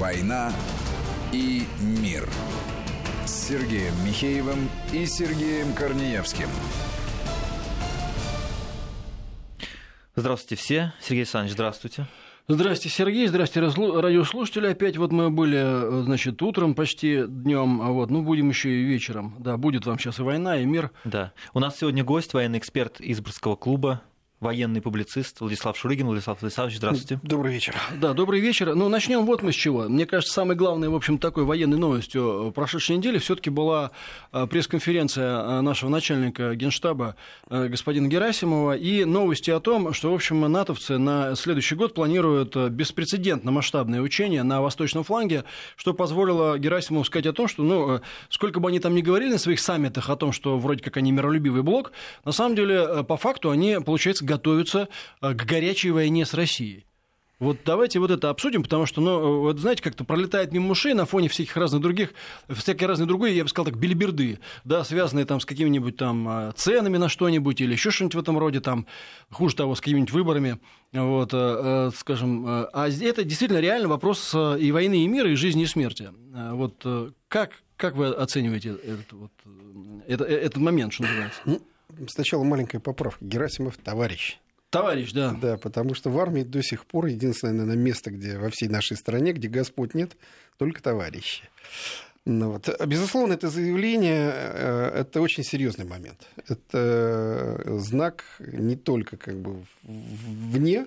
«Война и мир» с Сергеем Михеевым и Сергеем Корнеевским. Здравствуйте все. Сергей Александрович, здравствуйте. Здравствуйте, Сергей, здравствуйте, радиослушатели. Опять вот мы были, значит, утром почти днем, а вот, ну, будем еще и вечером. Да, будет вам сейчас и война, и мир. Да. У нас сегодня гость, военный эксперт Изборского клуба военный публицист Владислав Шурыгин. Владислав Владиславович, здравствуйте. Добрый вечер. Да, добрый вечер. Ну, начнем вот мы с чего. Мне кажется, самой главной, в общем, такой военной новостью прошедшей недели все-таки была э, пресс-конференция э, нашего начальника генштаба э, господина Герасимова и новости о том, что, в общем, натовцы на следующий год планируют беспрецедентно масштабное учение на восточном фланге, что позволило Герасимову сказать о том, что, ну, сколько бы они там ни говорили на своих саммитах о том, что вроде как они миролюбивый блок, на самом деле, по факту, они, получается, готовятся э, к горячей войне с Россией. Вот давайте вот это обсудим, потому что, ну, вот знаете, как-то пролетает мимо ушей на фоне всяких разных других, всякие разные другие, я бы сказал так, билиберды, да, связанные там с какими-нибудь там э, ценами на что-нибудь или еще что-нибудь в этом роде, там, хуже того, с какими-нибудь выборами, вот, э, скажем. А это действительно реально вопрос и войны, и мира, и жизни, и смерти. Вот как, как вы оцениваете этот, вот, это, этот момент, что называется? Сначала маленькая поправка. Герасимов товарищ. Товарищ, да. Да, потому что в армии до сих пор единственное, наверное, место, где во всей нашей стране, где Господь нет, только товарищи. Ну, вот. Безусловно, это заявление э, это очень серьезный момент. Это знак не только как бы вне,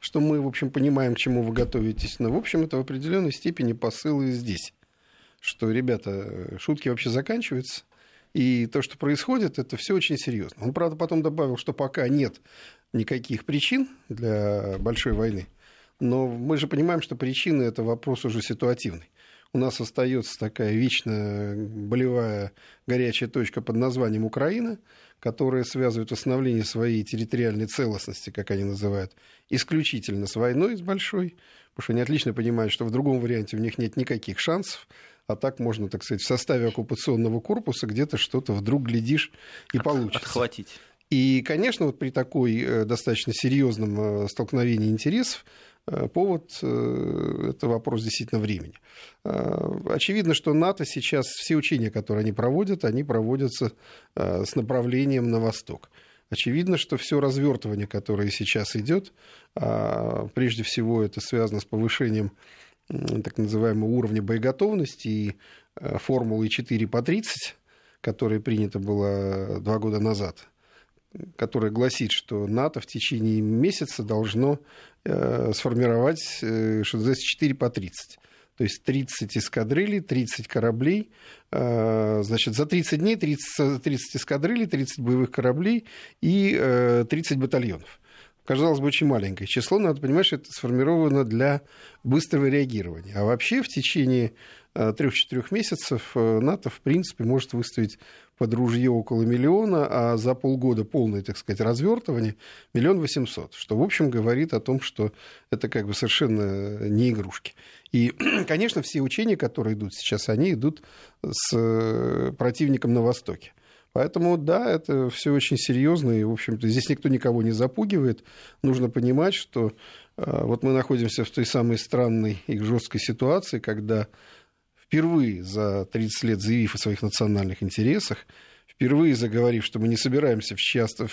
что мы, в общем, понимаем, к чему вы готовитесь, но, в общем, это в определенной степени посылы здесь. Что, ребята, шутки вообще заканчиваются, и то, что происходит, это все очень серьезно. Он, правда, потом добавил, что пока нет никаких причин для большой войны. Но мы же понимаем, что причины это вопрос уже ситуативный. У нас остается такая вечная болевая горячая точка под названием Украина, которая связывает восстановление своей территориальной целостности, как они называют, исключительно с войной, с большой, потому что они отлично понимают, что в другом варианте у них нет никаких шансов а так можно, так сказать, в составе оккупационного корпуса где-то что-то вдруг глядишь и От, получится. Отхватить. И, конечно, вот при такой э, достаточно серьезном э, столкновении интересов э, повод – это вопрос действительно времени. Очевидно, что НАТО сейчас, все учения, которые они проводят, они проводятся с направлением на восток. Очевидно, что все развертывание, которое сейчас идет, а, прежде всего это связано с повышением так называемого уровня боеготовности и э, формулы 4 по 30, которая принята была два года назад, которая гласит, что НАТО в течение месяца должно э, сформировать э, называется 4 по 30. То есть 30 эскадрилей, 30 кораблей. Значит, за 30 дней 30, 30 эскадрилей, 30 боевых кораблей и 30 батальонов казалось бы, очень маленькое число, надо понимать, что это сформировано для быстрого реагирования. А вообще в течение э, трех-четырех месяцев э, НАТО, в принципе, может выставить под ружье около миллиона, а за полгода полное, так сказать, развертывание миллион восемьсот, что, в общем, говорит о том, что это как бы совершенно не игрушки. И, конечно, все учения, которые идут сейчас, они идут с э, противником на Востоке. Поэтому, да, это все очень серьезно, и, в общем-то, здесь никто никого не запугивает. Нужно понимать, что э, вот мы находимся в той самой странной и жесткой ситуации, когда впервые за 30 лет заявив о своих национальных интересах, впервые заговорив, что мы не собираемся в часто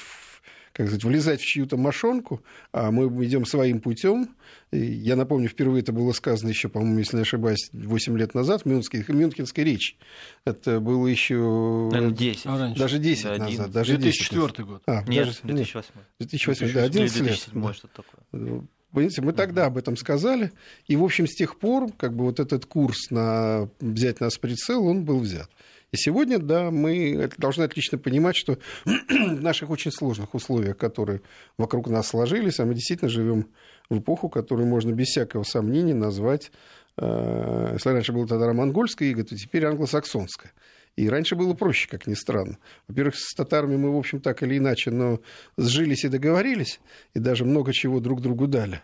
как сказать, влезать в чью-то мошонку, а мы идем своим путем. Я напомню, впервые это было сказано еще, по-моему, если не ошибаюсь, 8 лет назад в Мюнхенской, Мюнхенской речи. Это было еще... Наверное, 10. А, даже 10 да, назад. Даже 2004 10. год. А, нет, даже, 2008. 2008, да, 11 лет. 2007, что такое. Ну, понимаете, мы тогда об этом сказали, и, в общем, с тех пор, как бы вот этот курс на взять нас в прицел, он был взят. И сегодня, да, мы должны отлично понимать, что в наших очень сложных условиях, которые вокруг нас сложились, а мы действительно живем в эпоху, которую можно без всякого сомнения назвать, э, если раньше было тогда монгольская иго, то теперь англосаксонская. И раньше было проще, как ни странно. Во-первых, с татарами мы, в общем, так или иначе, но сжились и договорились, и даже много чего друг другу дали.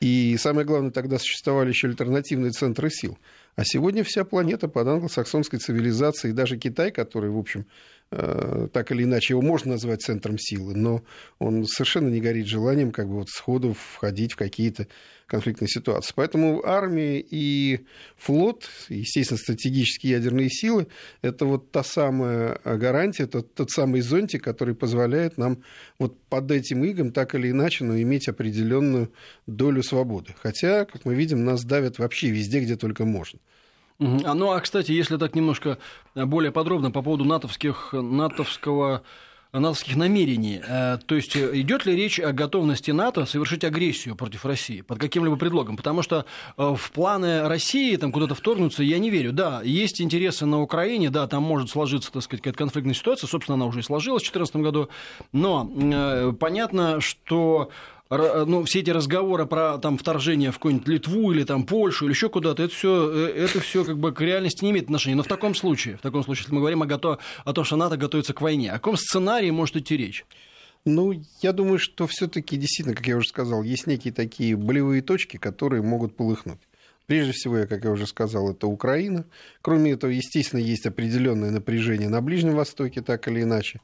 И самое главное, тогда существовали еще альтернативные центры сил. А сегодня вся планета под англосаксонской цивилизацией, и даже Китай, который, в общем, так или иначе его можно назвать центром силы, но он совершенно не горит желанием как бы вот сходу входить в какие-то конфликтной ситуации. Поэтому армия и флот, естественно, стратегические ядерные силы, это вот та самая гарантия, тот, тот самый зонтик, который позволяет нам вот под этим игом так или иначе, но иметь определенную долю свободы. Хотя, как мы видим, нас давят вообще везде, где только можно. А, ну, а, кстати, если так немножко более подробно по поводу натовских, натовского натовских намерений. Э, то есть э, идет ли речь о готовности НАТО совершить агрессию против России под каким-либо предлогом? Потому что э, в планы России там куда-то вторгнуться я не верю. Да, есть интересы на Украине, да, там может сложиться, так сказать, какая-то конфликтная ситуация, собственно, она уже и сложилась в 2014 году, но понятно, что ну, все эти разговоры про там, вторжение в какую-нибудь Литву или там, Польшу или еще куда-то, это все, э, это все как бы к реальности не имеет отношения. Но в таком случае, в таком случае, если мы говорим о, готов... о том, что НАТО готовится к войне, о каком сценарии может идти речь? Ну, я думаю, что все-таки действительно, как я уже сказал, есть некие такие болевые точки, которые могут полыхнуть. Прежде всего, как я уже сказал, это Украина. Кроме этого, естественно, есть определенное напряжение на Ближнем Востоке, так или иначе.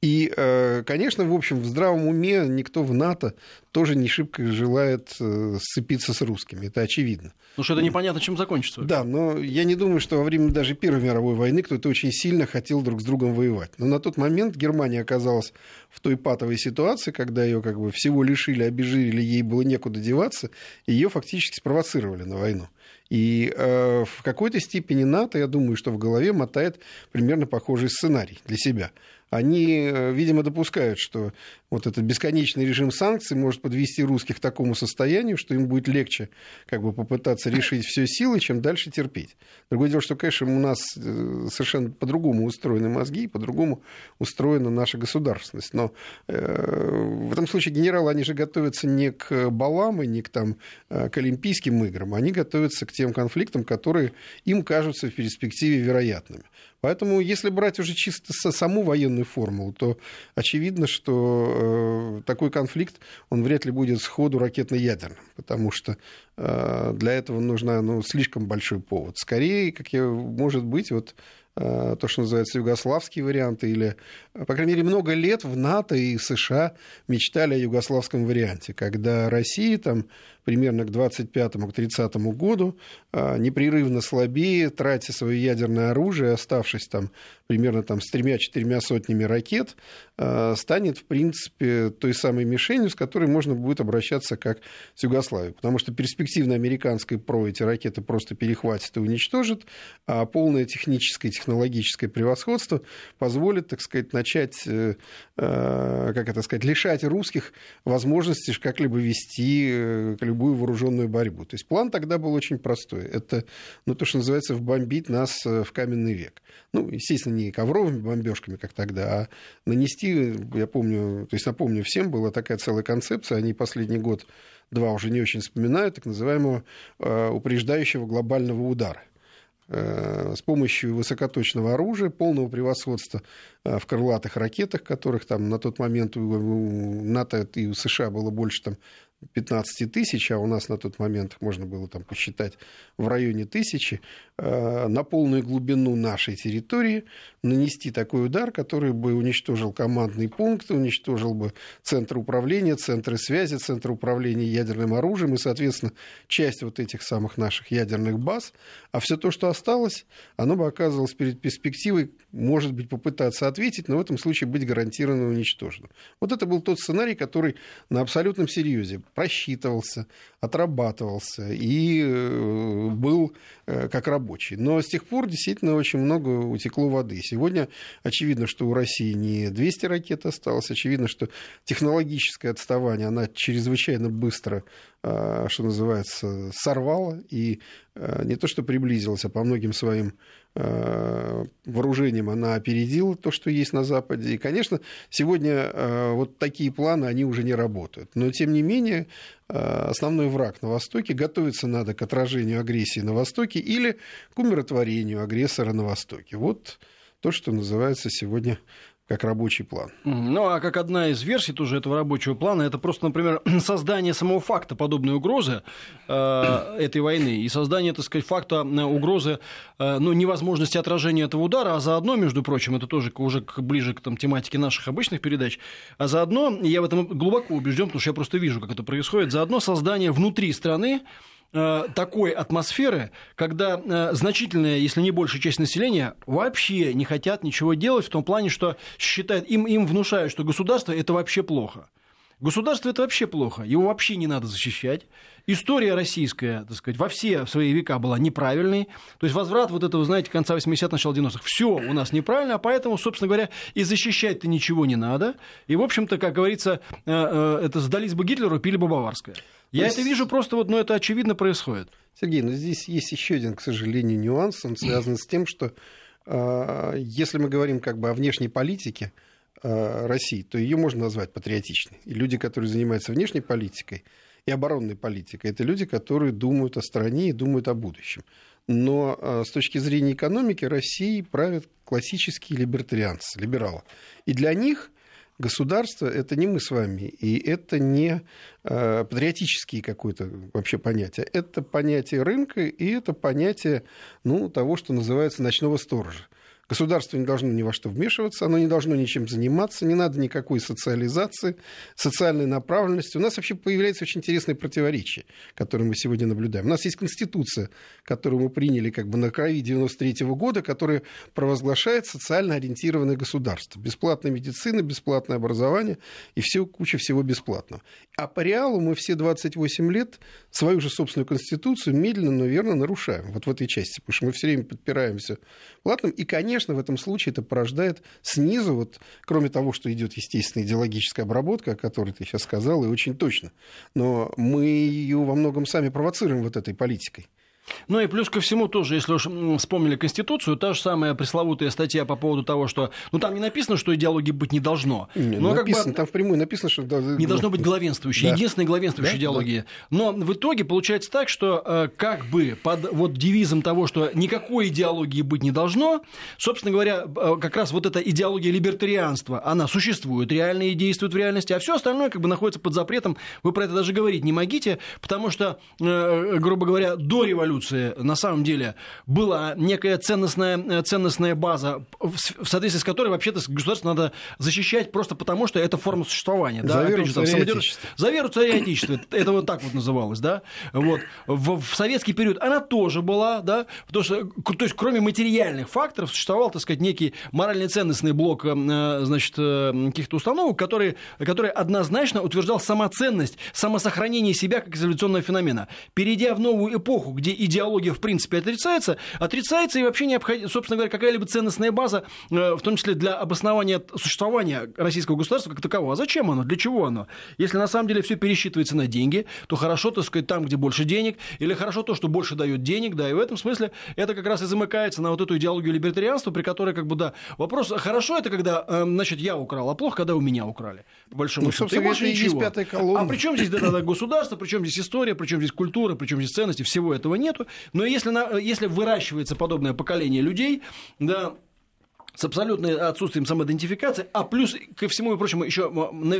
И, э, конечно, в общем, в здравом уме никто в НАТО тоже не шибко желает э, сцепиться с русскими. Это очевидно. Ну что это непонятно, чем закончится. Да, но я не думаю, что во время даже Первой мировой войны кто-то очень сильно хотел друг с другом воевать. Но на тот момент Германия оказалась в той патовой ситуации, когда ее как бы всего лишили, обезжирили, ей было некуда деваться, и ее фактически спровоцировали на войну. И э, в какой-то степени НАТО, я думаю, что в голове мотает примерно похожий сценарий для себя они, э, видимо, допускают, что вот этот бесконечный режим санкций может подвести русских к такому состоянию, что им будет легче как бы попытаться решить все силы, чем дальше терпеть. Другое дело, что, конечно, у нас э, совершенно по-другому устроены мозги, по-другому устроена наша государственность. Но э, в этом случае генералы, они же готовятся не к балам и не к, там, к Олимпийским играм, они готовятся к тем конфликтам, которые им кажутся в перспективе вероятными. Поэтому, если брать уже чисто саму военную формулу, то очевидно, что э, такой конфликт, он вряд ли будет сходу ракетно-ядерным, потому что э, для этого нужна ну, слишком большой повод. Скорее, как я, может быть, вот э, то, что называется югославские варианты, или, по крайней мере, много лет в НАТО и США мечтали о югославском варианте, когда Россия там примерно к 25-30 году, а, непрерывно слабее, тратя свое ядерное оружие, оставшись там примерно там, с тремя-четырьмя сотнями ракет, а, станет, в принципе, той самой мишенью, с которой можно будет обращаться как с Югославией. Потому что перспективно американской ПРО эти ракеты просто перехватит и уничтожит, а полное техническое и технологическое превосходство позволит, так сказать, начать, э, э, как это сказать, лишать русских возможности как-либо вести э, любую вооруженную борьбу. То есть план тогда был очень простой. Это, ну, то, что называется, вбомбить нас в каменный век. Ну, естественно, не ковровыми бомбежками, как тогда, а нанести, я помню, то есть напомню всем, была такая целая концепция, они последний год два уже не очень вспоминают, так называемого упреждающего глобального удара с помощью высокоточного оружия, полного превосходства в крылатых ракетах, которых там на тот момент у НАТО и у США было больше там 15 тысяч, а у нас на тот момент можно было там посчитать в районе тысячи, э, на полную глубину нашей территории нанести такой удар, который бы уничтожил командный пункт, уничтожил бы центр управления, центры связи, центр управления ядерным оружием и, соответственно, часть вот этих самых наших ядерных баз. А все то, что осталось, оно бы оказывалось перед перспективой, может быть, попытаться ответить, но в этом случае быть гарантированно уничтоженным. Вот это был тот сценарий, который на абсолютном серьезе просчитывался, отрабатывался и э, был э, как рабочий. Но с тех пор действительно очень много утекло воды. Сегодня очевидно, что у России не 200 ракет осталось, очевидно, что технологическое отставание, она чрезвычайно быстро Э, что называется, сорвала и э, не то что приблизилась, а по многим своим вооружением она опередила то, что есть на Западе. И, конечно, сегодня вот такие планы, они уже не работают. Но, тем не менее, основной враг на Востоке готовиться надо к отражению агрессии на Востоке или к умиротворению агрессора на Востоке. Вот то, что называется сегодня как рабочий план. Ну, а как одна из версий тоже этого рабочего плана, это просто, например, создание самого факта подобной угрозы э, этой войны и создание, так сказать, факта э, угрозы, э, ну, невозможности отражения этого удара, а заодно, между прочим, это тоже уже ближе к там, тематике наших обычных передач, а заодно, я в этом глубоко убежден, потому что я просто вижу, как это происходит, заодно создание внутри страны такой атмосферы, когда э, значительная, если не большая часть населения вообще не хотят ничего делать в том плане, что считают, им, им внушают, что государство это вообще плохо. Государство это вообще плохо, его вообще не надо защищать. История российская, так сказать, во все свои века была неправильной. То есть возврат вот этого, знаете, конца 80-х, начала 90-х. Все у нас неправильно, а поэтому, собственно говоря, и защищать-то ничего не надо. И, в общем-то, как говорится, э, это сдались бы Гитлеру, пили бы Баварское. Я есть... это вижу просто, вот, но это очевидно происходит. Сергей, но здесь есть еще один, к сожалению, нюанс. Он связан с тем, что э, если мы говорим как бы о внешней политике э, России, то ее можно назвать патриотичной. И люди, которые занимаются внешней политикой и оборонной политикой, это люди, которые думают о стране и думают о будущем. Но э, с точки зрения экономики России правят классические либертарианцы, либералы. И для них государство это не мы с вами, и это не э, патриотические какое-то вообще понятие. Это понятие рынка, и это понятие ну, того, что называется ночного сторожа. Государство не должно ни во что вмешиваться, оно не должно ничем заниматься, не надо никакой социализации, социальной направленности. У нас вообще появляется очень интересное противоречие, которое мы сегодня наблюдаем. У нас есть Конституция, которую мы приняли как бы на крови 93 -го года, которая провозглашает социально ориентированное государство. Бесплатная медицина, бесплатное образование и все, куча всего бесплатного. А по реалу мы все 28 лет свою же собственную Конституцию медленно, но верно нарушаем. Вот в этой части, потому что мы все время подпираемся платным. И, конечно, конечно, в этом случае это порождает снизу, вот, кроме того, что идет естественная идеологическая обработка, о которой ты сейчас сказал, и очень точно. Но мы ее во многом сами провоцируем вот этой политикой. Ну и плюс ко всему тоже, если уж вспомнили Конституцию, та же самая пресловутая статья по поводу того, что... Ну, там не написано, что идеологии быть не должно. Не, но написано, как бы, там впрямую написано, что... Не должно быть главенствующей, да. единственной главенствующей да? идеологии. Да. Но в итоге получается так, что э, как бы под вот девизом того, что никакой идеологии быть не должно, собственно говоря, э, как раз вот эта идеология либертарианства, она существует реально и действует в реальности, а все остальное как бы находится под запретом. Вы про это даже говорить не могите, потому что, э, грубо говоря, до революции революции на самом деле была некая ценностная, э, ценностная база, в соответствии с которой вообще-то государство надо защищать просто потому, что это форма существования. Да? За веру же, царя самодерж... За веру царя Отечества. Это вот так вот называлось. Да? Вот. В, в советский период она тоже была, да? потому что, то есть, кроме материальных факторов, существовал, так сказать, некий морально-ценностный блок э, значит, э, каких-то установок, который, который однозначно утверждал самоценность, самосохранение себя как изоляционного феномена. Перейдя в новую эпоху, где идеология в принципе отрицается, отрицается и вообще необходимо, собственно говоря, какая-либо ценностная база, э, в том числе для обоснования существования российского государства как такового. А зачем оно? Для чего оно? Если на самом деле все пересчитывается на деньги, то хорошо, так сказать, там, где больше денег, или хорошо то, что больше дает денег, да, и в этом смысле это как раз и замыкается на вот эту идеологию либертарианства, при которой, как бы, да, вопрос, хорошо это, когда, э, значит, я украл, а плохо, когда у меня украли, по большому ну, счету. И больше ничего. А при чем здесь да, да, государство, при чем здесь история, при чем здесь культура, при чем здесь ценности, всего этого нет нету. Но если, на, если выращивается подобное поколение людей, да, с абсолютным отсутствием самоидентификации, а плюс ко всему и прочему еще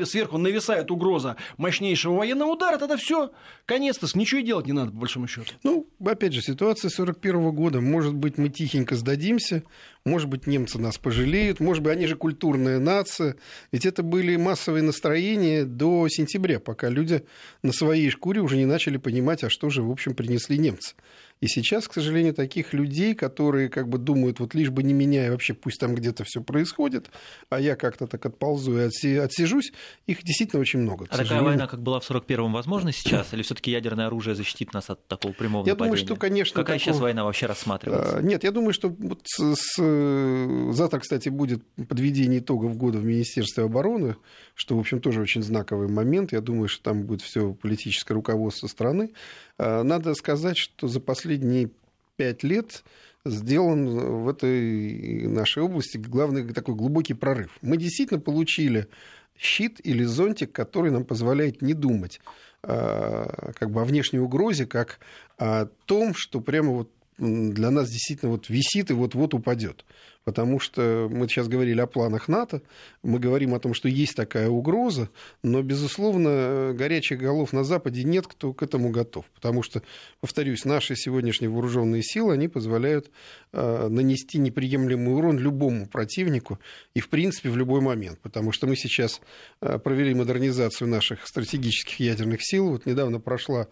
сверху нависает угроза мощнейшего военного удара, тогда все, конец-то, ничего и делать не надо, по большому счету. Ну, опять же, ситуация 41 года, может быть, мы тихенько сдадимся, может быть, немцы нас пожалеют, может быть, они же культурная нация, ведь это были массовые настроения до сентября, пока люди на своей шкуре уже не начали понимать, а что же, в общем, принесли немцы. И сейчас, к сожалению, таких людей, которые как бы думают, вот лишь бы не меня, и вообще пусть там где-то все происходит, а я как-то так отползу и отсижусь, их действительно очень много. А такая война, как была в 41-м, возможно сейчас? Или все-таки ядерное оружие защитит нас от такого прямого я нападения? Думаю, что, конечно, Какая такого... сейчас война вообще рассматривается? А, нет, я думаю, что вот с, с... завтра, кстати, будет подведение итогов года в Министерстве обороны, что, в общем, тоже очень знаковый момент. Я думаю, что там будет все политическое руководство страны. А, надо сказать, что за последние пять лет сделан в этой нашей области главный такой глубокий прорыв. Мы действительно получили щит или зонтик, который нам позволяет не думать а, как бы о внешней угрозе, как о том, что прямо вот для нас действительно вот висит и вот-вот упадет. Потому что мы сейчас говорили о планах НАТО, мы говорим о том, что есть такая угроза, но, безусловно, горячих голов на Западе нет, кто к этому готов, потому что, повторюсь, наши сегодняшние вооруженные силы, они позволяют э, нанести неприемлемый урон любому противнику и, в принципе, в любой момент, потому что мы сейчас э, провели модернизацию наших стратегических ядерных сил, вот недавно прошла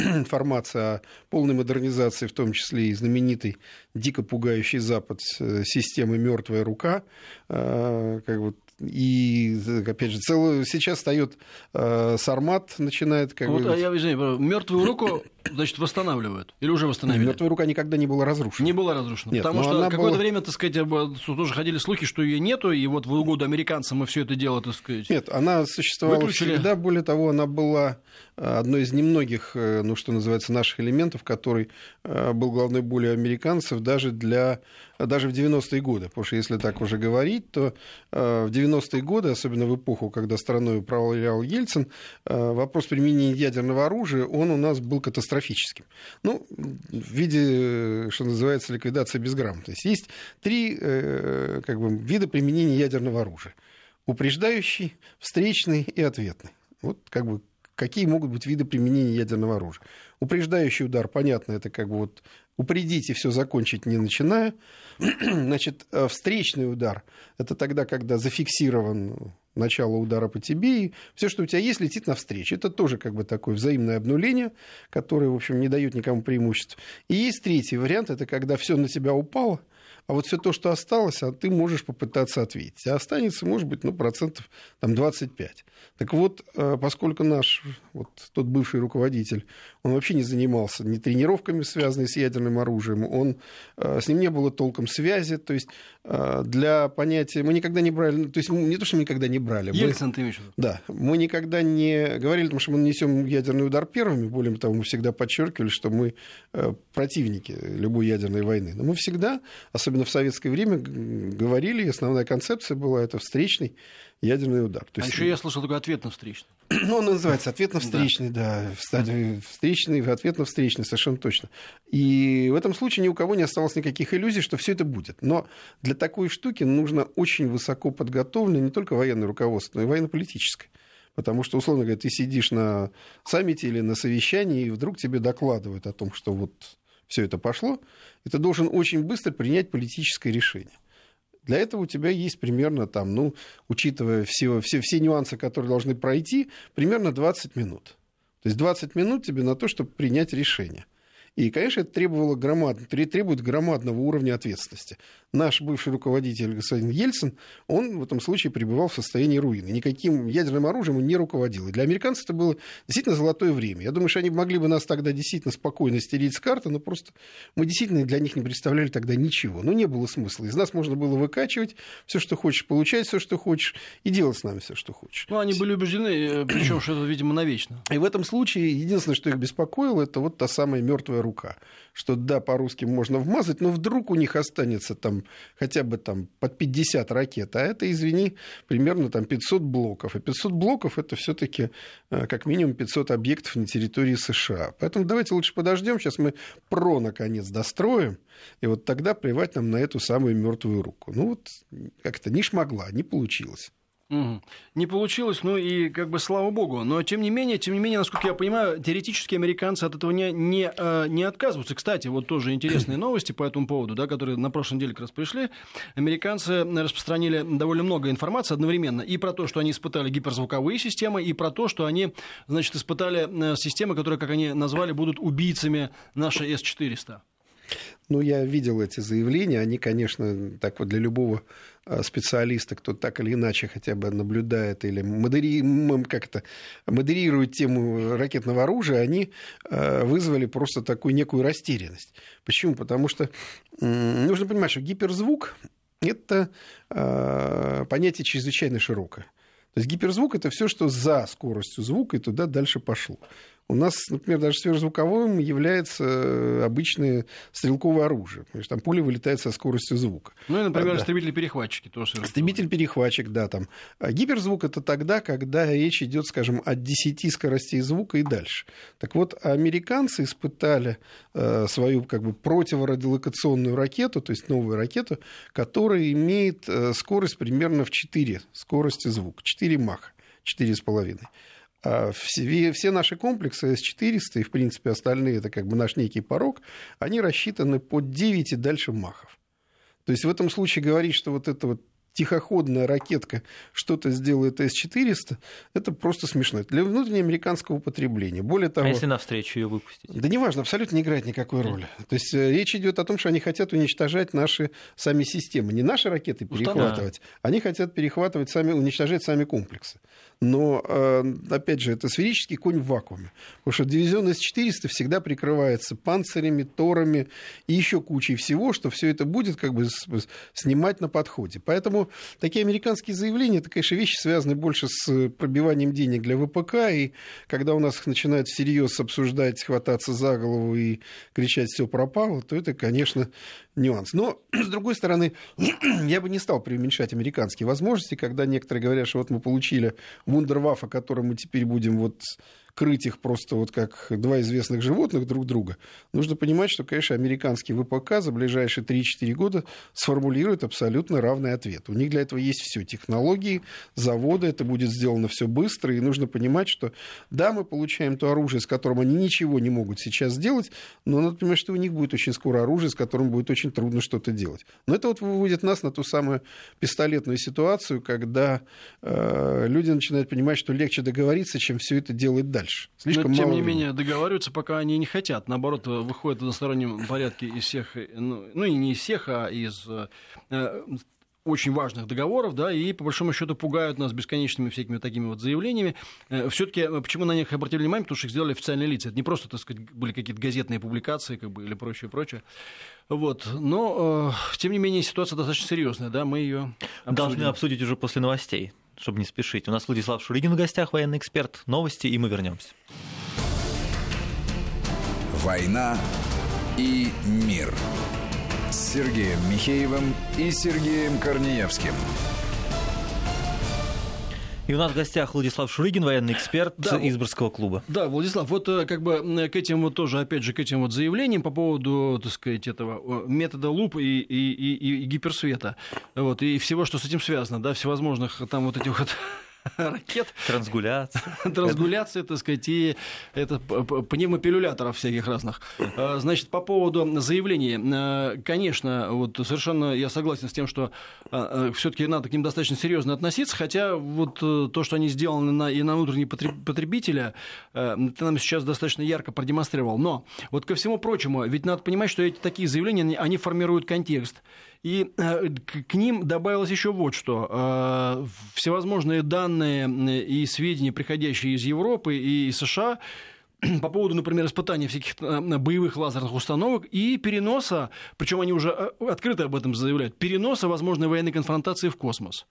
информация о полной модернизации, в том числе и знаменитой дико пугающий Запад э, системы «Мертвая рука», э, как вот и, опять же, целую, сейчас встает э, Сармат, начинает как вот, бы... А я извиняюсь, мертвую руку, значит, восстанавливают? Или уже восстановили? Мертвая рука никогда не была разрушена. Не была разрушена. Нет, потому что какое-то была- время, так сказать, тоже ходили слухи, что ее нету, и вот в угоду американцам мы все это дело, так сказать. Нет, она существовала Выключили. всегда. Более того, она была э, одной из немногих, э, ну, что называется, наших элементов, который э, был главной болью американцев даже для даже в 90-е годы. Потому что если так уже говорить, то э, в 90-е годы, особенно в эпоху, когда страной управлял Ельцин, э, вопрос применения ядерного оружия, он у нас был катастрофическим. Ну, в виде, э, что называется, ликвидации безграмотности. Есть три как бы, вида применения ядерного оружия. Упреждающий, встречный и ответный. Вот как бы какие могут быть виды применения ядерного оружия. Упреждающий удар, понятно, это как бы вот упредить и все закончить не начиная. Значит, э, встречный удар – это тогда, когда зафиксирован начало удара по тебе, и все, что у тебя есть, летит навстречу. Это тоже как бы такое взаимное обнуление, которое, в общем, не дает никому преимуществ. И есть третий вариант, это когда все на тебя упало, а вот все то, что осталось, а ты можешь попытаться ответить. А останется, может быть, ну, процентов там, 25. Так вот, э, поскольку наш, вот тот бывший руководитель, он вообще не занимался ни тренировками, связанными с ядерным оружием, он, э, с ним не было толком связи, то есть э, для понятия... Мы никогда не брали, то есть не то, что мы никогда не брали. мы- Ельцин, ты имеешь да, мы никогда не говорили, потому что мы нанесем ядерный удар первыми. Более того, мы всегда подчеркивали, что мы э, противники любой ядерной войны. Но мы всегда, особенно в советское время, говорили, и основная концепция была это встречный ядерный удар. То А есть, еще я слышал только ответно-встречный. ну, он называется ответно-встречный, да, в стадии встречный, ответно-встречный, совершенно точно. И в этом случае ни у кого не осталось никаких иллюзий, что все это будет. Но для такой штуки нужно очень высоко подготовленное не только военное руководство, но и военно-политическое. Потому что, условно говоря, ты сидишь на саммите или на совещании, и вдруг тебе докладывают о том, что вот все это пошло, и ты должен очень быстро принять политическое решение. Для этого у тебя есть примерно там, ну, учитывая все, все, все нюансы, которые должны пройти, примерно 20 минут. То есть 20 минут тебе на то, чтобы принять решение. И, конечно, это требовало громад... тре- требует громадного уровня ответственности. Наш бывший руководитель, господин Ельцин, он в этом случае пребывал в состоянии руины. Никаким ядерным оружием он не руководил. И для американцев это было действительно золотое время. Я думаю, что они могли бы нас тогда действительно спокойно стереть с карты, но просто мы действительно для них не представляли тогда ничего. Ну, не было смысла. Из нас можно было выкачивать все, что хочешь, получать все, что хочешь, и делать с нами все, что хочешь. Ну, они были убеждены, причем, что это, видимо, навечно. И в этом случае единственное, что их беспокоило, это вот та самая мертвая рука. Что да, по-русски можно вмазать, но вдруг у них останется там хотя бы там под 50 ракет, а это, извини, примерно там 500 блоков. И 500 блоков это все-таки как минимум 500 объектов на территории США. Поэтому давайте лучше подождем, сейчас мы ПРО наконец достроим, и вот тогда плевать нам на эту самую мертвую руку. Ну вот как-то не шмогла, не получилось. Мгм. Не получилось, ну и как бы слава богу. Но тем не менее, тем не менее, насколько я понимаю, теоретически американцы от этого не, не, э, не отказываются. Кстати, вот тоже интересные новости по этому поводу, да, которые на прошлой неделе как раз пришли. Американцы распространили довольно много информации одновременно и про то, что они испытали гиперзвуковые системы, и про то, что они, значит, испытали э, системы, которые, как они назвали, будут убийцами нашей С-400. Ну, я видел эти заявления. Они, конечно, так вот для любого специалиста, кто так или иначе хотя бы наблюдает или модери... как это, модерирует тему ракетного оружия, они э, вызвали просто такую некую растерянность. Почему? Потому что нужно понимать, что гиперзвук – это э, понятие чрезвычайно широкое. То есть гиперзвук – это все, что за скоростью звука, и туда дальше пошло. У нас, например, даже сверхзвуковым является э, обычное стрелковое оружие. Потому что там пуля вылетает со скоростью звука. Ну и, например, А, да. истребители-перехватчики тоже. Истребитель-перехватчик, да, там. А гиперзвук это тогда, когда речь идет, скажем, от 10 скоростей звука и дальше. Так вот, американцы испытали э, свою как бы противорадиолокационную ракету, то есть новую ракету, которая имеет э, скорость примерно в 4 скорости звука, 4 маха, 4,5. А все, все наши комплексы С-400 и, в принципе, остальные, это как бы наш некий порог, они рассчитаны под 9 и дальше махов. То есть в этом случае говорить, что вот эта вот тихоходная ракетка что-то сделает С-400, это просто смешно. Для внутреннеамериканского употребления. Более того... А если навстречу ее выпустить? Да неважно, абсолютно не играет никакой роли. То есть э, речь идет о том, что они хотят уничтожать наши сами системы. Не наши ракеты перехватывать, они хотят перехватывать сами, уничтожать сами комплексы. Но, э, опять же, это сферический конь в вакууме. Потому что дивизион С-400 всегда прикрывается панцирями, торами и еще кучей всего, что все это будет как бы снимать на подходе. Поэтому такие американские заявления, это, конечно, вещи связаны больше с пробиванием денег для ВПК, и когда у нас их начинают всерьез обсуждать, хвататься за голову и кричать «все пропало», то это, конечно, нюанс. Но, с другой стороны, я бы не стал преуменьшать американские возможности, когда некоторые говорят, что вот мы получили вундерваффа, которым мы теперь будем вот крыть их просто вот как два известных животных друг друга, нужно понимать, что, конечно, американский ВПК за ближайшие 3-4 года сформулирует абсолютно равный ответ. У них для этого есть все технологии, заводы, это будет сделано все быстро, и нужно понимать, что да, мы получаем то оружие, с которым они ничего не могут сейчас сделать, но надо понимать, что у них будет очень скоро оружие, с которым будет очень трудно что-то делать. Но это вот выводит нас на ту самую пистолетную ситуацию, когда э, люди начинают понимать, что легче договориться, чем все это делать дальше. Слишком Но, тем не менее, договариваются, пока они не хотят. Наоборот, выходят в одностороннем порядке из всех, ну, ну и не из всех, а из э, очень важных договоров, да, и по большому счету пугают нас бесконечными всякими такими вот заявлениями. Все-таки почему на них обратили внимание? Потому что их сделали официальные лица. Это не просто, так сказать, были какие-то газетные публикации, как бы, или прочее, прочее. Вот. Но, э, тем не менее, ситуация достаточно серьезная, да, мы ее должны обсудить уже после новостей чтобы не спешить. У нас Владислав Шуригин в гостях, военный эксперт. Новости, и мы вернемся. «Война и мир» с Сергеем Михеевым и Сергеем Корнеевским. И у нас в гостях Владислав Шуригин, военный эксперт да, Изборского клуба. Да, Владислав, вот э, как бы к этим вот тоже, опять же, к этим вот заявлениям по поводу, так сказать, этого метода луп и, и, и, и гиперсвета, вот, и всего, что с этим связано, да, всевозможных там вот этих вот ракет. Трансгуляция. Трансгуляция, так сказать, и это пневмопилюляторов всяких разных. А, значит, по поводу заявлений, а, конечно, вот совершенно я согласен с тем, что а, все-таки надо к ним достаточно серьезно относиться, хотя вот э, то, что они сделаны на, и на внутренние потребителя, ты нам сейчас достаточно ярко продемонстрировал. Но вот ко всему прочему, ведь надо понимать, что эти такие заявления, они формируют контекст. И э, к ним добавилось еще вот что. Э, всевозможные данные и сведения, приходящие из Европы и США, по поводу, например, испытания всяких э, боевых лазерных установок и переноса, причем они уже открыто об этом заявляют, переноса возможной военной конфронтации в космос.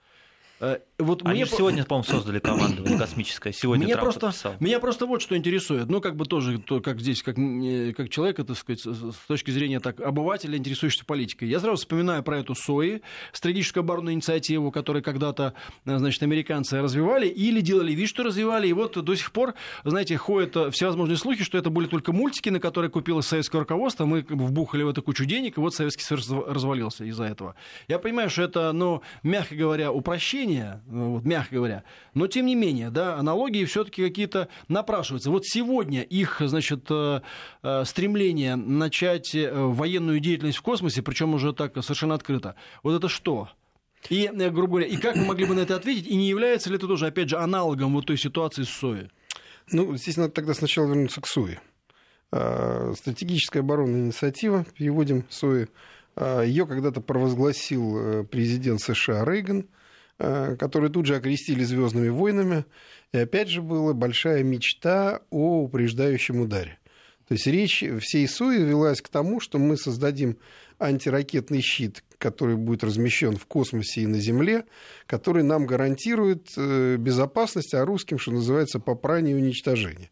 Э, вот Они мне... сегодня, по-моему, создали командование космическое. Сегодня меня просто, меня просто вот что интересует. Ну, как бы тоже, то, как здесь, как, как человека, так сказать, с точки зрения так, обывателя, интересующегося политикой. Я сразу вспоминаю про эту СОИ, стратегическую оборонную инициативу, которую когда-то, значит, американцы развивали или делали вид, что развивали. И вот до сих пор, знаете, ходят всевозможные слухи, что это были только мультики, на которые купило советское руководство. Мы вбухали в эту кучу денег, и вот Советский Союз развалился из-за этого. Я понимаю, что это, ну, мягко говоря, упрощение совпадения, вот, мягко говоря. Но, тем не менее, да, аналогии все-таки какие-то напрашиваются. Вот сегодня их, значит, э, э, стремление начать э, военную деятельность в космосе, причем уже так совершенно открыто, вот это что? И, грубо говоря, и как мы могли бы на это ответить, и не является ли это тоже, опять же, аналогом вот той ситуации с СОИ? Ну, здесь надо тогда сначала вернуться к СОИ. Стратегическая оборонная инициатива, переводим СОИ, ее когда-то провозгласил президент США Рейган – Э, которые тут же окрестили звездными войнами. И опять же была большая мечта о упреждающем ударе. То есть речь всей СУИ велась к тому, что мы создадим антиракетный щит, который будет размещен в космосе и на Земле, который нам гарантирует э, безопасность, а русским, что называется, попрание и уничтожение.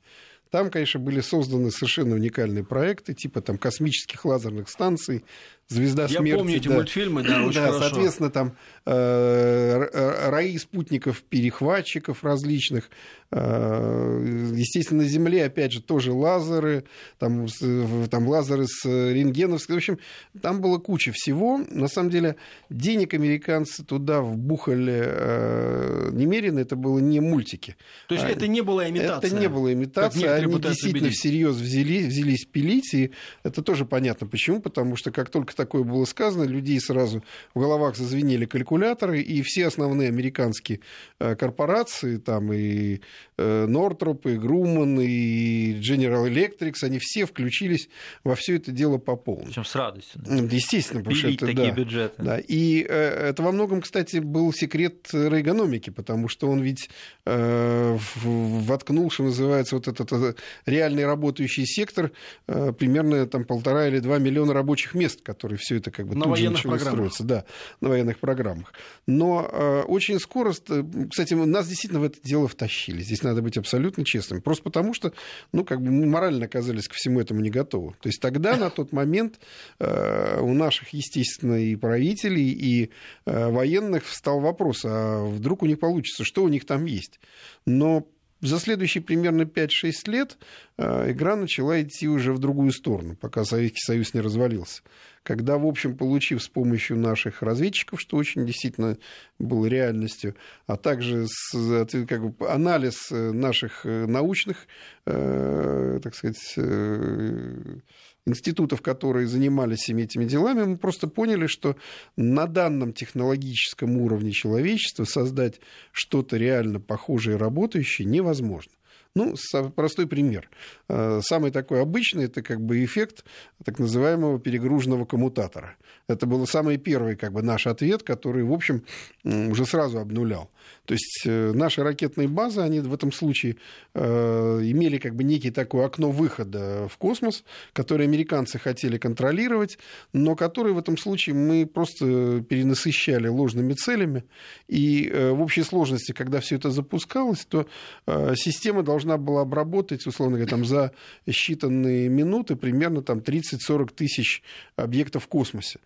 Там, конечно, были созданы совершенно уникальные проекты, типа там космических лазерных станций, Звезда Я смерти. помню эти да. мультфильмы, да, очень да, хорошо. соответственно, там э, раи спутников, перехватчиков различных. Э, естественно, на Земле, опять же, тоже лазеры, там, с- там лазеры с рентгеновской. В общем, там было куча всего. На самом деле, денег американцы туда вбухали э, немерено. Это было не мультики. То есть А, это не была имитация. Это не было имитация, они действительно убедить. всерьез взялись, взялись пилить, и это тоже понятно почему, потому что как только такое было сказано, людей сразу в головах зазвенели калькуляторы, и все основные американские э, корпорации, там и э, Нортроп, и Груман, и General Electric, они все включились во все это дело по полной. Причем с радостью. М, Естественно, потому что это, такие да. бюджеты. Да, и э, это во многом, кстати, был секрет рейгономики, потому что он ведь воткнул, что называется, вот этот, реальный работающий сектор, примерно там полтора или два миллиона рабочих мест, которые все это как бы На тут же военных начало программах. строиться. Да, на военных программах. Но э, очень скоро, ст- кстати, нас действительно в это дело втащили. Здесь надо быть абсолютно честным. Просто потому что, ну, как бы мы морально оказались ко всему этому не готовы. То есть тогда, на тот момент, э, у наших, естественно, и правителей, и э, военных встал вопрос, а вдруг у них получится, что у них там есть. Но за следующие примерно 5-6 лет э, игра начала идти уже в другую сторону, пока Советский Союз не развалился. Когда, в общем, получив с помощью наших разведчиков, что очень действительно было реальностью, а также с, как бы, анализ э, наших э, научных, так сказать, институтов, которые занимались этими делами, мы просто поняли, что на данном технологическом уровне человечества создать что-то реально похожее и работающее невозможно. Ну, простой пример. Э, Самый такой обычный это как бы эффект так называемого перегруженного коммутатора. Это был самый первый как бы наш ответ, который, в общем, уже сразу обнулял. То есть э, наши ракетные базы, они в этом случае э, имели как бы некий такое окно выхода в космос, которое американцы хотели контролировать, но который в этом случае мы просто перенасыщали ложными целями. И в общей сложности, когда все это запускалось, то система должна была обработать, условно говоря, там, за считанные минуты примерно там, 30-40 тысяч объектов в космосе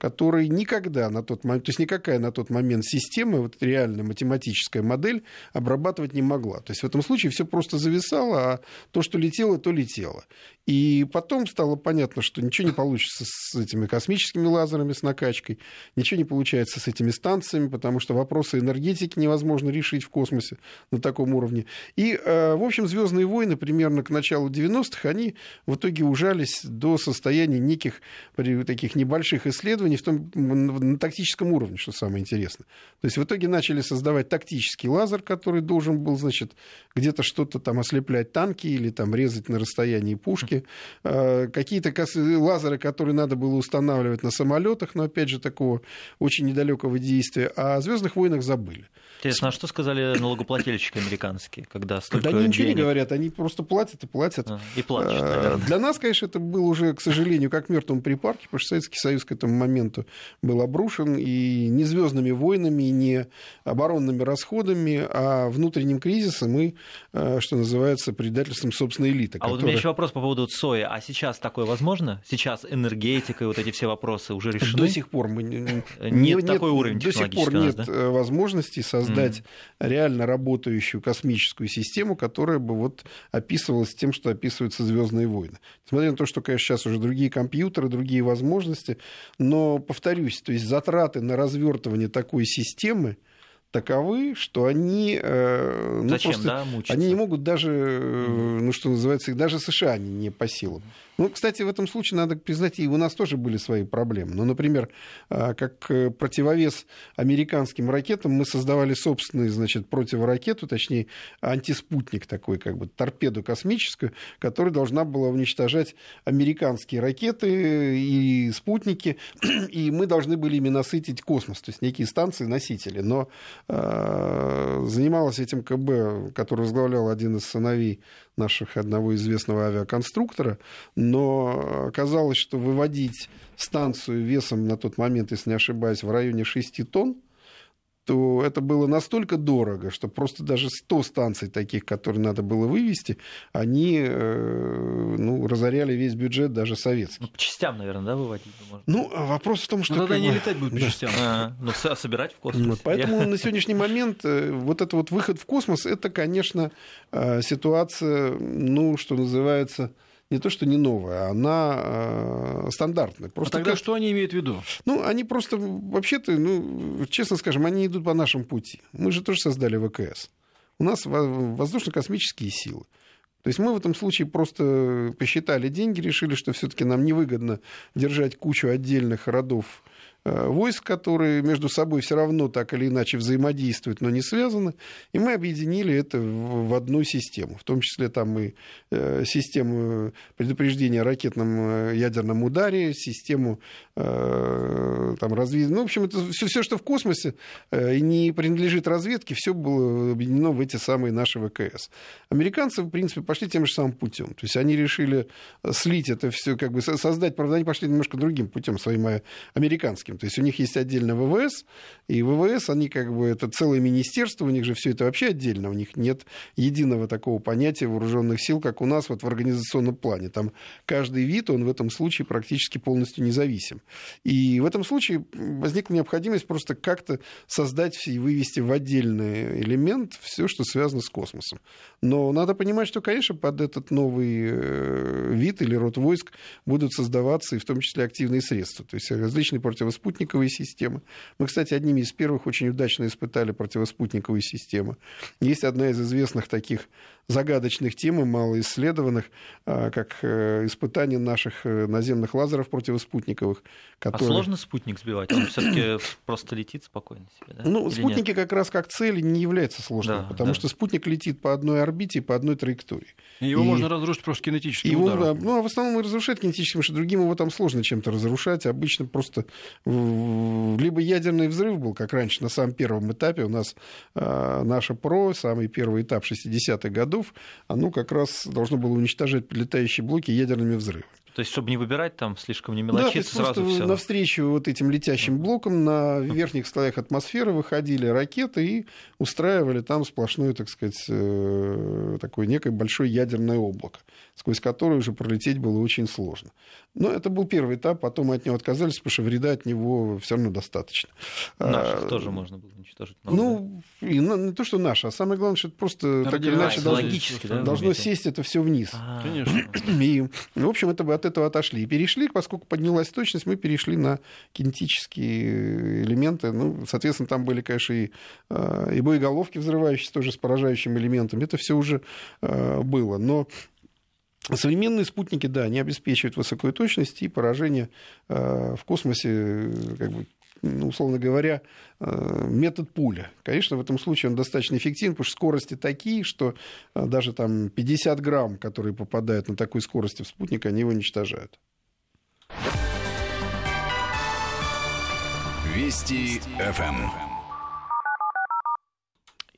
который никогда на тот момент, то есть никакая на тот момент система, вот реальная математическая модель обрабатывать не могла. То есть в этом случае все просто зависало, а то, что летело, то летело. И потом стало понятно, что ничего не получится с этими космическими лазерами, с накачкой, ничего не получается с этими станциями, потому что вопросы энергетики невозможно решить в космосе на таком уровне. И, э, в общем, «Звездные войны» примерно к началу 90-х, они в итоге ужались до состояния неких таких небольших исследований в том, на тактическом уровне, что самое интересное. То есть в итоге начали создавать тактический лазер, который должен был, значит, где-то что-то там ослеплять танки или там резать на расстоянии пушки. Э, Какие-то лазеры, которые надо было устанавливать на самолетах, но опять же такого очень недалекого действия. А о Звездных войнах забыли. Интересно, а что сказали налогоплательщики американские, когда столько да они ничего не денег говорят, они просто платят и платят. а, и плачут, Э, наверное? Для нас, конечно, это был уже, к сожалению, как мертвым припарке, потому что Советский Союз к этому моменту был обрушен и не звездными войнами, и не оборонными расходами, а внутренним кризисом и, э, что называется, предательством собственной элиты. А вот у меня которая- еще вопрос по поводу сои. А сейчас такое возможно? Сейчас энергетика и вот эти все вопросы уже решены? До сих пор мы не, Нет такой уровень До сих пор нас, нет да? э, возможности создать реально работающую космическую систему, которая бы вот описывалась тем, что описываются Звездные войны. Несмотря на то, что, конечно, сейчас уже другие компьютеры, другие возможности, но повторюсь, то есть затраты на развертывание такой системы таковы, что они, э, ну, Зачем, просто- да, мучиться? они не могут даже, э, ну что называется, даже США не по силам. Ну, кстати, в этом случае надо признать, и у нас тоже были свои проблемы. Ну, например, а, как э, противовес американским ракетам мы создавали собственную, значит, противоракету, точнее, антиспутник такой, как бы торпеду космическую, которая должна была уничтожать американские ракеты и спутники, и мы должны были ими насытить космос, то есть некие станции-носители. Но э, занималась этим КБ, который возглавлял один из сыновей наших одного известного авиаконструктора, но оказалось, что выводить станцию весом на тот момент, если не ошибаюсь, в районе 6 тонн, что это было настолько дорого, что просто даже 100 станций таких, которые надо было вывести, они ну, разоряли весь бюджет даже советский. Ну, по частям, наверное, да, выводить можно? Ну, а вопрос в том, что... Ну, тогда не летать будет по частям. А, ну, собирать в космос. Вот, поэтому на сегодняшний момент вот этот вот выход в космос, это, конечно, ситуация, ну, что называется не то, что не новая, она э, стандартная. Просто а тогда как... что они имеют в виду? Ну, они просто, вообще-то, ну, честно скажем, они идут по нашему пути. Мы же тоже создали ВКС. У нас воздушно-космические силы. То есть мы в этом случае просто посчитали деньги, решили, что все-таки нам невыгодно держать кучу отдельных родов войск, которые между собой все равно так или иначе взаимодействуют, но не связаны, и мы объединили это в одну систему, в том числе там и э, систему предупреждения о ракетном э, ядерном ударе, систему там, разведения. Ну, в общем, это все, все, что в космосе и не принадлежит разведке, все было объединено в эти самые наши ВКС. Американцы, в принципе, пошли тем же самым путем. То есть они решили слить это все, как бы создать, правда, они пошли немножко другим путем, своим американским американским. То есть у них есть отдельно ВВС, и ВВС, они как бы, это целое министерство, у них же все это вообще отдельно, у них нет единого такого понятия вооруженных сил, как у нас вот в организационном плане. Там каждый вид, он в этом случае практически полностью независим. И в этом случае возникла необходимость просто как-то создать и вывести в отдельный элемент все, что связано с космосом. Но надо понимать, что, конечно, под этот новый э, вид или род войск будут создаваться и в том числе активные средства. То есть различные противоспутниковые противоспутниковые системы. Мы, кстати, одними из первых очень удачно испытали противоспутниковые системы. Есть одна из известных таких загадочных тем и малоисследованных, а, как э, испытание наших э, наземных лазеров противоспутниковых. А которые... А сложно спутник сбивать? Он все-таки просто летит спокойно себе, да? Ну, Или спутники нет? как раз как цель не являются сложным, да, потому да. что спутник летит по одной орбите и по одной траектории. И его и... можно разрушить просто кинетическим его, ударом. Ну, а в основном и разрушать кинетическим, потому что другим его там сложно чем-то разрушать. Обычно просто либо ядерный взрыв был, как раньше, на самом первом этапе у нас э, наша ПРО, самый первый этап 60-х годов, годов, оно как раз должно было уничтожать летающие блоки ядерными взрывами. То есть, чтобы не выбирать там слишком не мелочиться, да, сразу все. навстречу вот этим летящим блокам на верхних слоях атмосферы выходили ракеты и устраивали там сплошное, так сказать, э, такое некое большое ядерное облако, сквозь которое уже пролететь было очень сложно. Но это был первый этап, потом мы от него отказались, потому что вреда от него все равно достаточно. Наших а, тоже можно было уничтожить. Много, ну, да? и, ну, не то, что наши, а самое главное, что это просто так или иначе должно, да, должно сесть это все вниз. А, Конечно. И, в общем, это бы от этого отошли. И перешли, поскольку поднялась точность, мы перешли на кинетические элементы. Ну, соответственно, там были, конечно, и, а, и боеголовки взрывающиеся тоже с поражающим элементом. Это все уже а, было. Но Современные спутники, да, они обеспечивают высокую точность и поражение в космосе, как бы, условно говоря, метод пуля. Конечно, в этом случае он достаточно эффективен, потому что скорости такие, что даже там 50 грамм, которые попадают на такой скорости в спутник, они его уничтожают. Вести ФМ.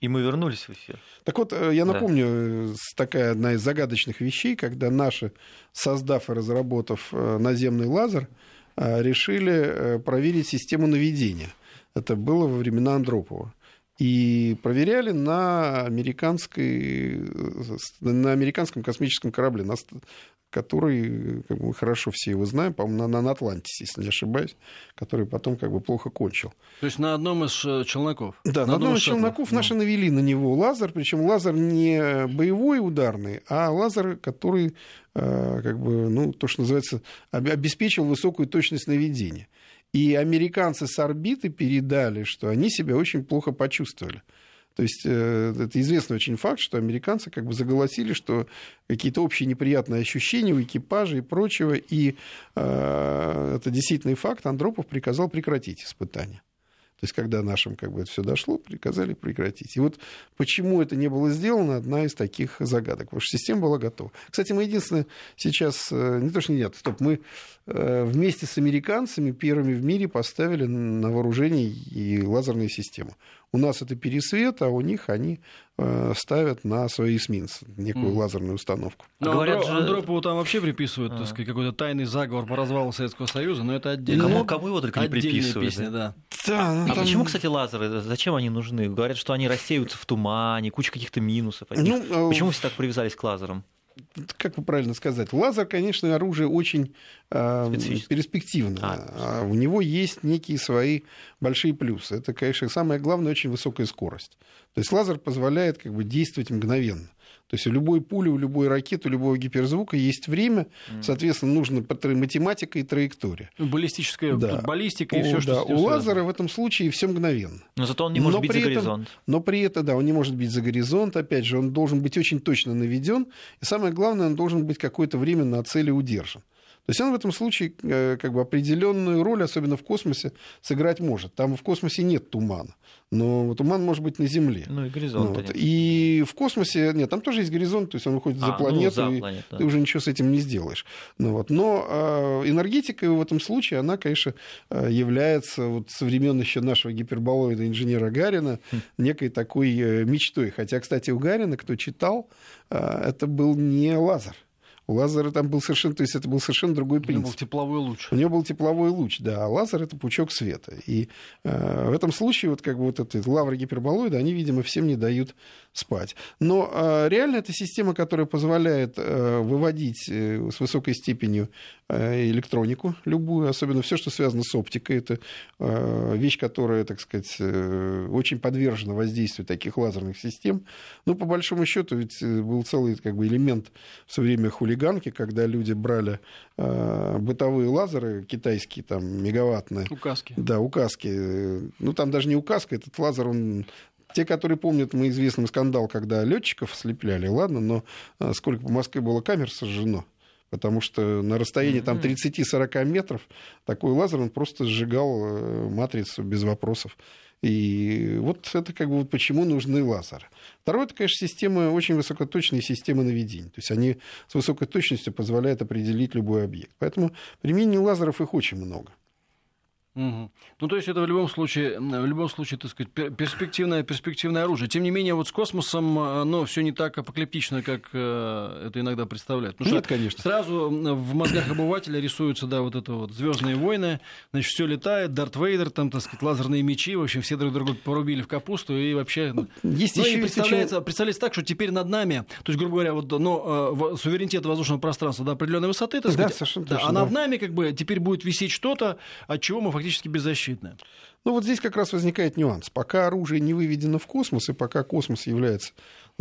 И мы вернулись в эфир. Так вот, э, я напомню, да. такая одна из загадочных вещей, когда наши, создав и разработав э, наземный лазер, э, решили проверить систему наведения. Это было во времена Андропова. И проверяли на, американской, на американском космическом корабле, на который, как бы, мы хорошо все его знаем, по-моему, на, на Атлантисе, если не ошибаюсь, который потом как бы плохо кончил. То есть на одном из э, челноков? Да, на, на одном из челноков ну. наши навели на него лазер, причем лазер не боевой ударный, а лазер, который, э, как бы, ну, то, что называется, обеспечил высокую точность наведения. И американцы с орбиты передали, что они себя очень плохо почувствовали. То есть э, это известный очень факт, что американцы как бы заголосили, что какие-то общие неприятные ощущения у экипажа и прочего. И э, это действительный факт. Андропов приказал прекратить испытания. То есть, когда нашим как бы это все дошло, приказали прекратить. И вот почему это не было сделано, одна из таких загадок. Потому что система была готова. Кстати, мы единственное сейчас, э, не то что нет, стоп, мы э, вместе с американцами первыми в мире поставили на вооружение и лазерные системы. У нас это пересвет, а у них они э, ставят на свои эсминцы некую mm. лазерную установку. Ну, а говорят, Андро... же... Андропову там вообще приписывают, а. так сказать, какой-то тайный заговор по развалу Советского Союза, но это отдельно. Кому, кому его только не приписывают. Песня, да. Да, ну, А там- почему, кстати, лазеры? Зачем они нужны? Говорят, что они рассеются в тумане, куча каких-то минусов. от них. Ну, э, Почему все так привязались к лазерам? как бы правильно сказать, лазер, конечно, оружие очень э, перспективное. А. А У него есть некие свои большие плюсы. Это, конечно, самое главное, очень высокая скорость. То есть лазер позволяет как бы действовать мгновенно. То есть у любой пули, у любой ракеты, у любого гиперзвука есть время, соответственно, нужна математика и траектория. Баллистическая Да. баллистика и все, что да, у лазера в этом случае все мгновенно. Но зато он не может Но бить за этом- горизонт. Но при этом, да, он не может бить за горизонт, опять же, он должен быть очень точно наведен, и самое главное, он должен быть какое-то время на цели удержан. То есть он в этом случае э, как бы определенную роль, особенно в космосе, сыграть может. Там в космосе нет тумана, но туман может быть на Земле. Ну и Ну, горизонт. вот. И в космосе, нет, там тоже есть горизонт, то есть он выходит А, за ну, планету, за и планету, да. ты уже ничего с этим не сделаешь. Ну, вот. Но э, энергетика в этом случае, она, конечно, э, является вот со времен еще нашего гиперболоида инженера Гарина Хм. некой такой мечтой. Хотя, кстати, у Гарина, кто читал, это был не лазер. У лазера там был совершенно, то есть это был совершенно другой У него был принцип. тепловой луч. У него был тепловой луч, да, а лазер это пучок света. И э, в этом случае вот как бы вот эти лавры гиперболоида, они, видимо, всем не дают спать. Но э, реально это система, которая позволяет э, выводить э, с высокой степенью э, электронику любую, особенно все, что связано с оптикой. Это э, вещь, которая, так сказать, э, очень подвержена воздействию таких лазерных систем. Ну, по большому счету, ведь э, был целый как бы, элемент в свое время хулиганки, когда люди брали э, бытовые лазеры китайские, там, мегаваттные, Указки. да, указки. Ну, там даже не указка, этот лазер, он... Те, которые помнят мы известный скандал, когда летчиков слепляли, ладно, но э, сколько по Москве было камер сожжено. Потому что на расстоянии там 30-40 метров такой лазер, он просто сжигал э, матрицу без вопросов. И вот это как бы вот почему нужны лазеры. Второе, это, конечно, системы, очень высокоточные системы наведения. То есть они с высокой точностью позволяют определить любой объект. Поэтому применение лазеров их очень много. Мгм. Ну, то есть это в любом случае, в любом случае, так сказать, пер- перспективное, перспективное оружие. Тем не менее, вот с космосом оно все не так апокалиптично, как э, это иногда представляют. Потому Нет, конечно. Сразу в мозгах обывателя рисуются, да, вот это вот Звездные войны, значит, все летает, Дарт Вейдер, там, так сказать, лазерные мечи, в общем, все друг друга порубили в капусту и вообще. Есть Ну, еще и представляется, очень- представляется так, что теперь над нами, то есть, грубо говоря, вот, ну, э, суверенитет воздушного пространства до определенной высоты, так Да, сказать, совершенно да, точно, а да. над нами как бы теперь будет висеть что-то, от чего мы фактически беззащитны. Ну вот здесь как раз возникает нюанс. Пока оружие не выведено в космос, и пока космос является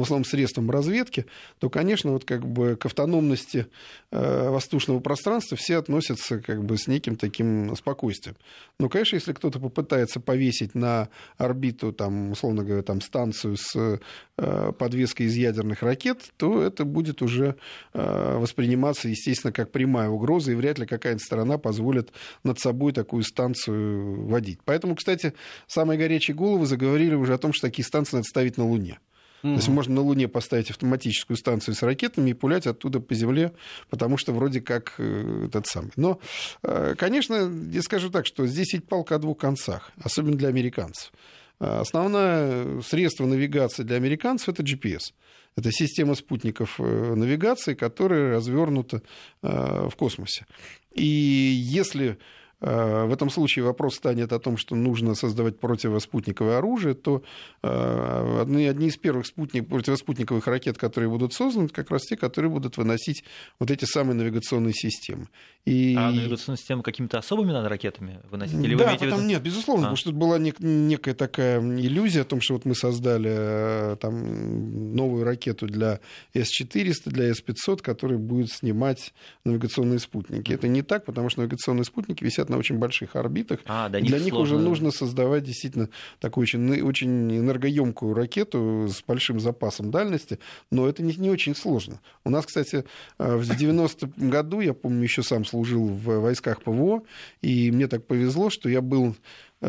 в основном средством разведки, то, конечно, вот как бы к автономности э, воздушного пространства все относятся как бы с неким таким спокойствием. Но, конечно, если кто-то попытается повесить на орбиту, там, условно говоря, там, станцию с э, подвеской из ядерных ракет, то это будет уже э, восприниматься, естественно, как прямая угроза, и вряд ли какая-то страна позволит над собой такую станцию водить. Поэтому, кстати, самые горячие головы заговорили уже о том, что такие станции надо ставить на Луне. То есть можно на Луне поставить автоматическую станцию с ракетами и пулять оттуда по Земле, потому что вроде как э, этот самый. Но, э, конечно, я скажу так, что здесь ведь палка о двух концах, особенно для американцев. Э, Основное средство навигации для американцев это GPS. Это система спутников э, навигации, которая развернута э, в космосе. И если э, в этом случае вопрос станет о том, что нужно создавать противоспутниковое оружие, то э, одни, одни из первых спутник, противоспутниковых ракет, которые будут созданы, как раз те, которые будут выносить вот эти самые навигационные системы. И... А навигационную систему какими-то особыми надо ракетами выносить? Или вы да, имеете в потом виду- нет, безусловно, А. потому что это была нек- некая такая иллюзия о том, что вот мы создали э, там новую ракету для С-400, для С-500, которая будет снимать навигационные спутники. Это не так, потому что навигационные спутники висят на очень больших орбитах. А, них Для них уже сложно. нужно создавать действительно такую очень, очень энергоемкую ракету с большим запасом дальности, но это не, не очень сложно. У нас, кстати, э, в 90-м году, я помню, еще сам служил в войсках ПВО, и мне так повезло, что я был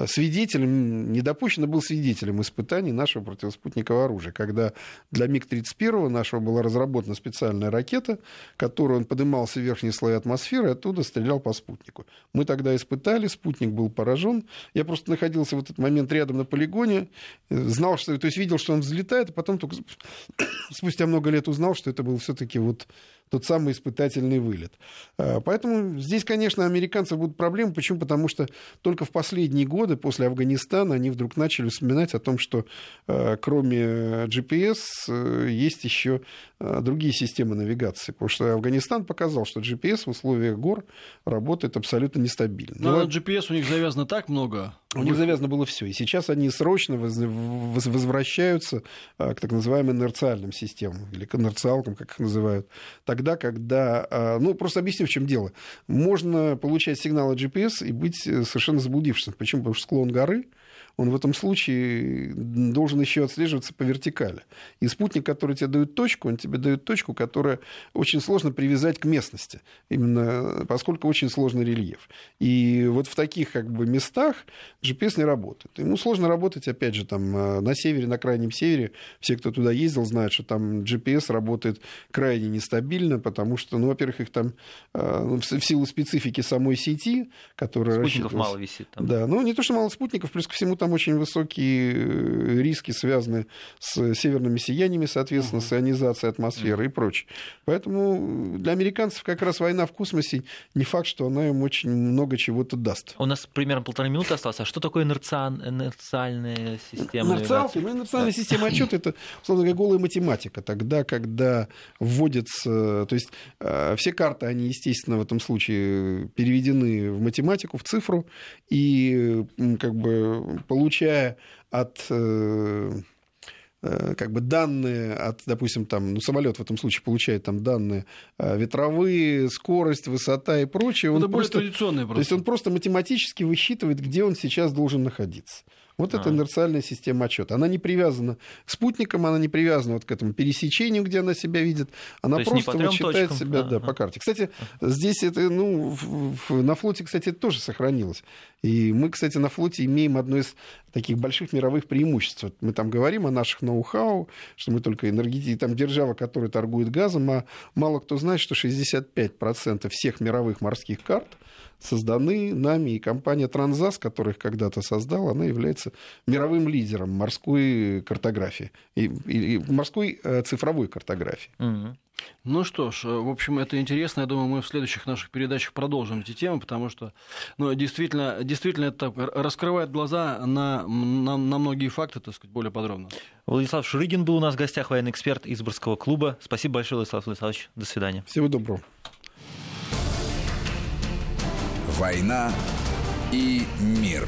свидетелем, не допущен, а был свидетелем испытаний нашего противоспутникового оружия, когда для МиГ-31 нашего была разработана специальная ракета, которую он поднимался в верхние слои атмосферы и оттуда стрелял по спутнику. Мы тогда испытали, спутник был поражен. Я просто находился в этот момент рядом на полигоне, э, знал, что, то есть видел, что он взлетает, а потом только спустя много лет узнал, что это был все-таки вот тот самый испытательный вылет. Поэтому здесь, конечно, американцев будут проблемы. Почему? Потому что только в последние годы после Афганистана они вдруг начали вспоминать о том, что кроме GPS есть еще другие системы навигации. Потому что Афганистан показал, что GPS в условиях гор работает абсолютно нестабильно. Но ну, на GPS у них завязано так много. У них завязано было все. И сейчас они срочно возвращаются а, к так называемым инерциальным системам, или к инерциалкам, как их называют. Тогда, когда... А, ну, просто объясню, в чем дело. Можно получать сигналы GPS и быть э, совершенно заблудившимся. Почему? Потому что склон горы он в этом случае должен еще отслеживаться по вертикали. И спутник, который тебе дает точку, он тебе дает точку, которая очень сложно привязать к местности, именно поскольку очень сложный рельеф. И вот в таких как бы местах GPS не работает. Ему сложно работать, опять же, там э, на севере, на крайнем севере. Все, кто туда ездил, знают, что там GPS работает крайне нестабильно, потому что, ну, во-первых, их там э, ну, в силу специфики самой сети, которая Спутников мало висит. Там. Да, ну не то, что мало спутников, плюс ко всему там очень высокие э, риски, связаны с северными сияниями, соответственно, uh-huh. с ионизацией атмосферы uh-huh. и прочее. Поэтому для американцев как раз война в космосе не факт, что она им очень много чего-то даст. У нас примерно полторы минуты осталось. А что такое инерциаль... инерциальная система? Инерциалки, ну, инерциальная да. система отчета это, условно говоря, голая математика. Тогда, когда вводится... То есть э, все карты, они, естественно, в этом случае переведены в математику, в цифру, и как бы получая от э, э, как бы данные от, допустим, там, ну, самолет в этом случае получает там данные э, ветровые, скорость, высота и прочее. Он Это просто, более традиционные просто. То есть он просто математически высчитывает, где он сейчас должен находиться. Вот а. это инерциальная система отчета. Она не привязана к спутникам, она не привязана вот к этому пересечению, где она себя видит. Она То просто вот точкам. себя да, по карте. Кстати, здесь это, ну, на флоте, кстати, это тоже сохранилось. И мы, кстати, на флоте имеем одно из таких больших мировых преимуществ. Мы там говорим о наших ноу-хау, что мы только энергетики, там держава, которая торгует газом, а мало кто знает, что 65% всех мировых морских карт созданы нами, и компания Транзас, которая их когда-то создала, она является мировым лидером морской картографии, и, и, и морской э, цифровой картографии. Угу. Ну что ж, в общем, это интересно. Я думаю, мы в следующих наших передачах продолжим эти темы, потому что ну, действительно, действительно это раскрывает глаза на, на, на многие факты, так сказать, более подробно. Владислав Шурыгин был у нас в гостях, военный эксперт Изборского клуба. Спасибо большое, Владислав Владиславович. До свидания. Всего доброго. «Война и мир».